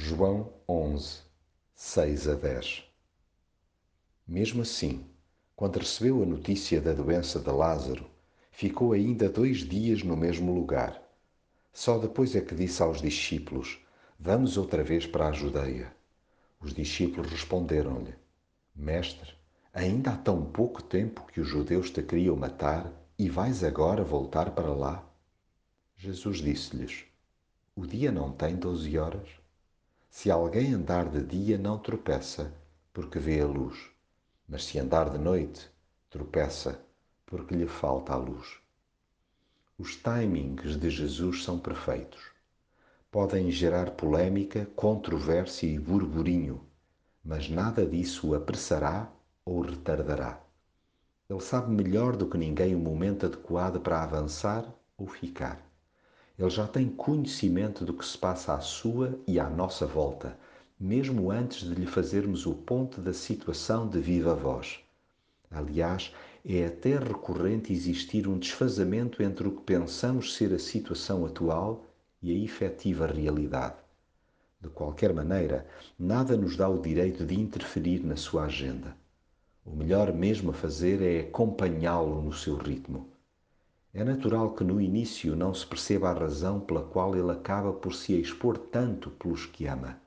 João 11, 6 a 10 Mesmo assim, quando recebeu a notícia da doença de Lázaro, ficou ainda dois dias no mesmo lugar. Só depois é que disse aos discípulos: Vamos outra vez para a Judeia. Os discípulos responderam-lhe: Mestre, ainda há tão pouco tempo que os judeus te queriam matar e vais agora voltar para lá? Jesus disse-lhes: O dia não tem doze horas? Se alguém andar de dia, não tropeça, porque vê a luz. Mas se andar de noite, tropeça, porque lhe falta a luz. Os timings de Jesus são perfeitos. Podem gerar polémica, controvérsia e burburinho, mas nada disso apressará ou retardará. Ele sabe melhor do que ninguém o momento adequado para avançar ou ficar. Ele já tem conhecimento do que se passa à sua e à nossa volta, mesmo antes de lhe fazermos o ponto da situação de viva voz. Aliás, é até recorrente existir um desfazamento entre o que pensamos ser a situação atual e a efetiva realidade. De qualquer maneira, nada nos dá o direito de interferir na sua agenda. O melhor mesmo a fazer é acompanhá-lo no seu ritmo. É natural que no início não se perceba a razão pela qual ele acaba por se expor tanto pelos que ama.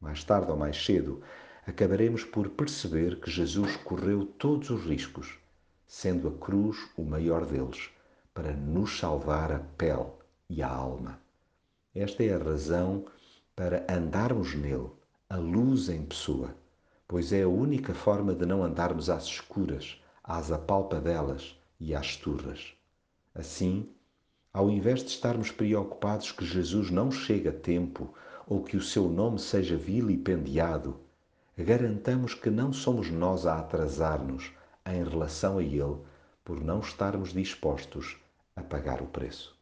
Mais tarde ou mais cedo, acabaremos por perceber que Jesus correu todos os riscos, sendo a cruz o maior deles, para nos salvar a pele e a alma. Esta é a razão para andarmos nele, a luz em pessoa, pois é a única forma de não andarmos às escuras, às apalpadelas e às turras. Assim, ao invés de estarmos preocupados que Jesus não chegue a tempo ou que o seu nome seja vilipendiado, garantamos que não somos nós a atrasar-nos em relação a Ele por não estarmos dispostos a pagar o preço.